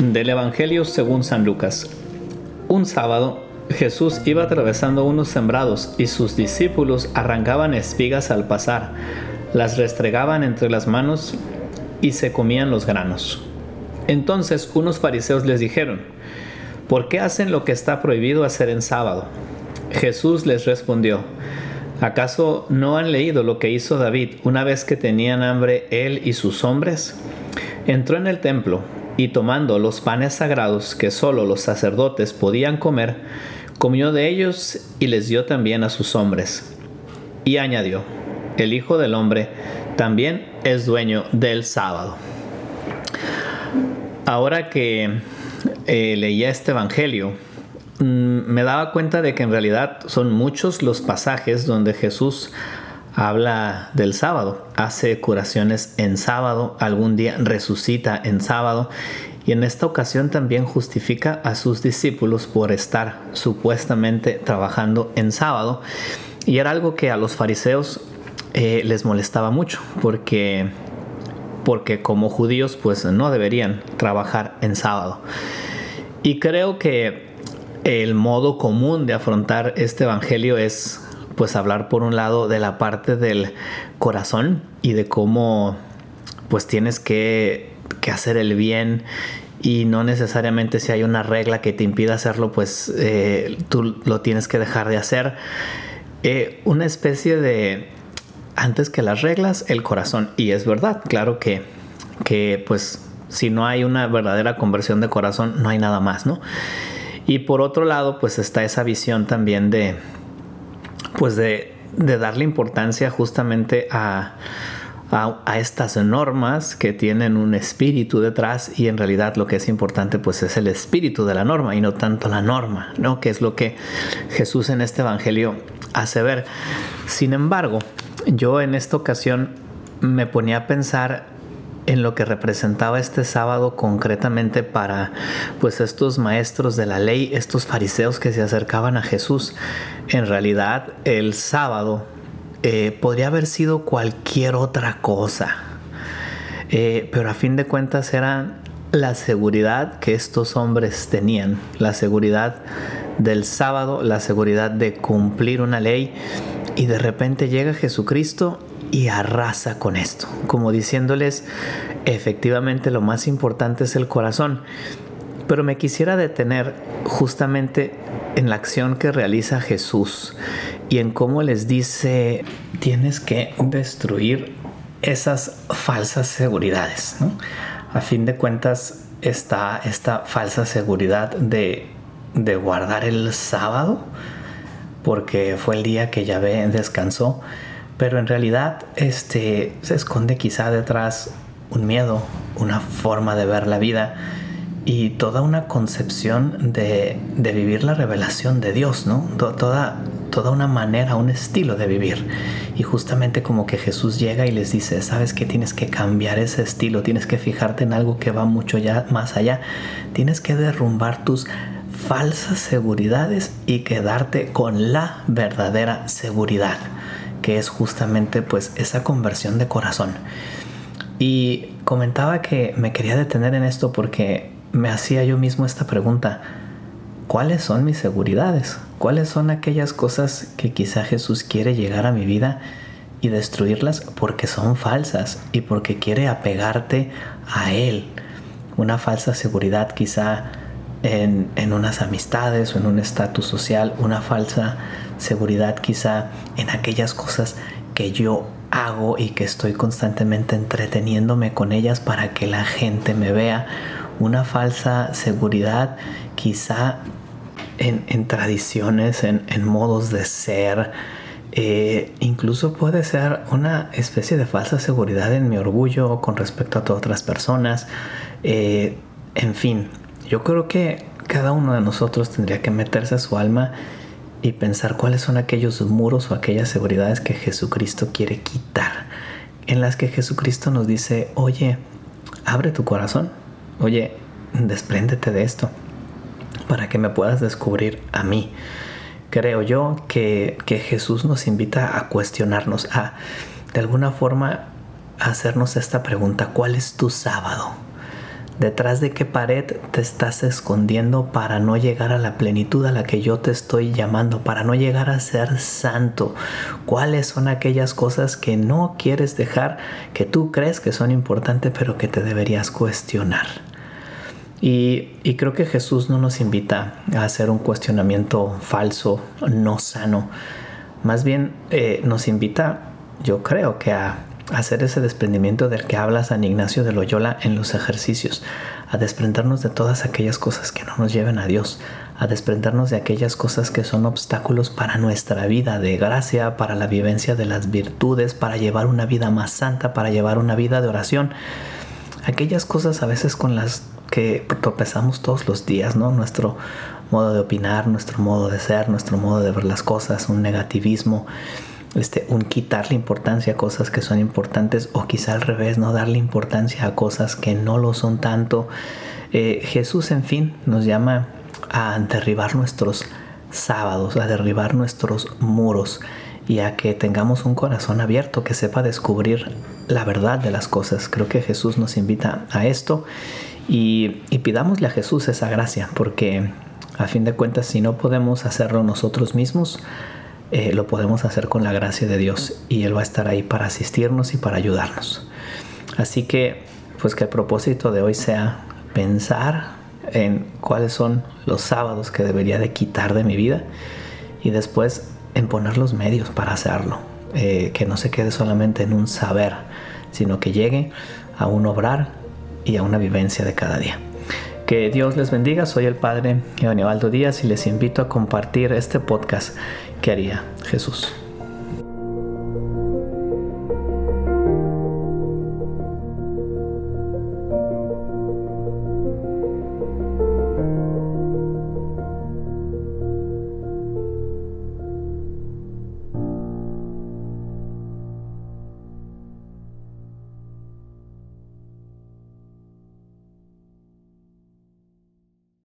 Del Evangelio según San Lucas. Un sábado Jesús iba atravesando unos sembrados y sus discípulos arrancaban espigas al pasar, las restregaban entre las manos y se comían los granos. Entonces unos fariseos les dijeron, ¿por qué hacen lo que está prohibido hacer en sábado? Jesús les respondió, ¿acaso no han leído lo que hizo David una vez que tenían hambre él y sus hombres? Entró en el templo y tomando los panes sagrados que solo los sacerdotes podían comer, comió de ellos y les dio también a sus hombres. Y añadió, el Hijo del Hombre también es dueño del sábado. Ahora que eh, leía este Evangelio, mm, me daba cuenta de que en realidad son muchos los pasajes donde Jesús habla del sábado, hace curaciones en sábado, algún día resucita en sábado y en esta ocasión también justifica a sus discípulos por estar supuestamente trabajando en sábado. Y era algo que a los fariseos eh, les molestaba mucho porque porque como judíos pues no deberían trabajar en sábado. Y creo que el modo común de afrontar este evangelio es pues hablar por un lado de la parte del corazón y de cómo pues tienes que, hacer el bien y no necesariamente si hay una regla que te impida hacerlo pues eh, tú lo tienes que dejar de hacer. Eh, una especie de antes que las reglas el corazón y es verdad, claro que, que pues si no hay una verdadera conversión de corazón no hay nada más, ¿no? Y por otro lado pues está esa visión también de pues de, darle importancia justamente a, a, estas normas que tienen un espíritu detrás y en realidad lo que es importante pues es el espíritu de la norma y no tanto la norma, ¿no? Que es lo que Jesús en este evangelio hace ver. Sin embargo, yo en esta ocasión me ponía a pensar en lo que representaba este sábado concretamente para pues estos maestros de la ley, estos fariseos que se acercaban a Jesús. En realidad el sábado eh, podría haber sido cualquier otra cosa, eh, pero a fin de cuentas era la seguridad que estos hombres tenían, la seguridad del sábado, la seguridad de cumplir una ley y de repente llega Jesucristo y arrasa con esto, como diciéndoles, efectivamente lo más importante es el corazón. Pero me quisiera detener justamente en la acción que realiza Jesús y en cómo les dice, tienes que destruir esas falsas seguridades. A fin de cuentas está esta falsa seguridad de, de guardar el sábado, porque fue el día que Yahvé descansó pero en realidad este, se esconde quizá detrás un miedo, una forma de ver la vida y toda una concepción de, vivir la revelación de Dios, ¿no? Toda, toda una manera, un estilo de vivir. Y justamente como que Jesús llega y les dice, sabes que tienes que cambiar ese estilo, tienes que fijarte en algo que va mucho ya más allá, tienes que derrumbar tus falsas seguridades y quedarte con la verdadera seguridad que es justamente pues esa conversión de corazón. Y comentaba que me quería detener en esto porque me hacía yo mismo esta pregunta. ¿Cuáles son mis seguridades? ¿Cuáles son aquellas cosas que quizá Jesús quiere llegar a mi vida y destruirlas porque son falsas y porque quiere apegarte a Él? Una falsa seguridad quizá en, en unas amistades o en un estatus social, una falsa seguridad quizá en aquellas cosas que yo hago y que estoy constantemente entreteniéndome con ellas para que la gente me vea. Una falsa seguridad quizá en, tradiciones, en, modos de ser. Eh, incluso puede ser una especie de falsa seguridad en mi orgullo con respecto a todas otras personas. Eh, en fin, yo creo que cada uno de nosotros tendría que meterse a su alma y pensar cuáles son aquellos muros o aquellas seguridades que Jesucristo quiere quitar, en las que Jesucristo nos dice, oye, abre tu corazón, oye, despréndete de esto, para que me puedas descubrir a mí. Creo yo que, que Jesús nos invita a cuestionarnos, a de alguna forma hacernos esta pregunta, ¿cuál es tu sábado? ¿Detrás de qué pared te estás escondiendo para no llegar a la plenitud a la que yo te estoy llamando, para no llegar a ser santo? ¿Cuáles son aquellas cosas que no quieres dejar, que tú crees que son importantes, pero que te deberías cuestionar? Y, creo que Jesús no nos invita a hacer un cuestionamiento falso, no sano. Más bien eh, nos invita, yo creo que a hacer ese desprendimiento del que habla San Ignacio de Loyola en los ejercicios, a desprendernos de todas aquellas cosas que no nos lleven a Dios, a desprendernos de aquellas cosas que son obstáculos para nuestra vida de gracia, para la vivencia de las virtudes, para llevar una vida más santa, para llevar una vida de oración. Aquellas cosas a veces con las que tropezamos todos los días, ¿no? Nuestro modo de opinar, nuestro modo de ser, nuestro modo de ver las cosas, un negativismo este, un quitarle importancia a cosas que son importantes o quizá al revés, no darle importancia a cosas que no lo son tanto. Eh, Jesús, en fin, nos llama a derribar nuestros sábados, a derribar nuestros muros y a que tengamos un corazón abierto que sepa descubrir la verdad de las cosas. Creo que Jesús nos invita a esto y, y pidámosle a Jesús esa gracia, porque a fin de cuentas si no podemos hacerlo nosotros mismos, eh, lo podemos hacer con la gracia de Dios y Él va a estar ahí para asistirnos y para ayudarnos. Así que, pues que el propósito de hoy sea pensar en cuáles son los sábados que debería de quitar de mi vida y después en poner los medios para hacerlo. Eh, que no se quede solamente en un saber, sino que llegue a un obrar y a una vivencia de cada día. Que Dios les bendiga, soy el Padre Evangelio Díaz y les invito a compartir este podcast que haría Jesús.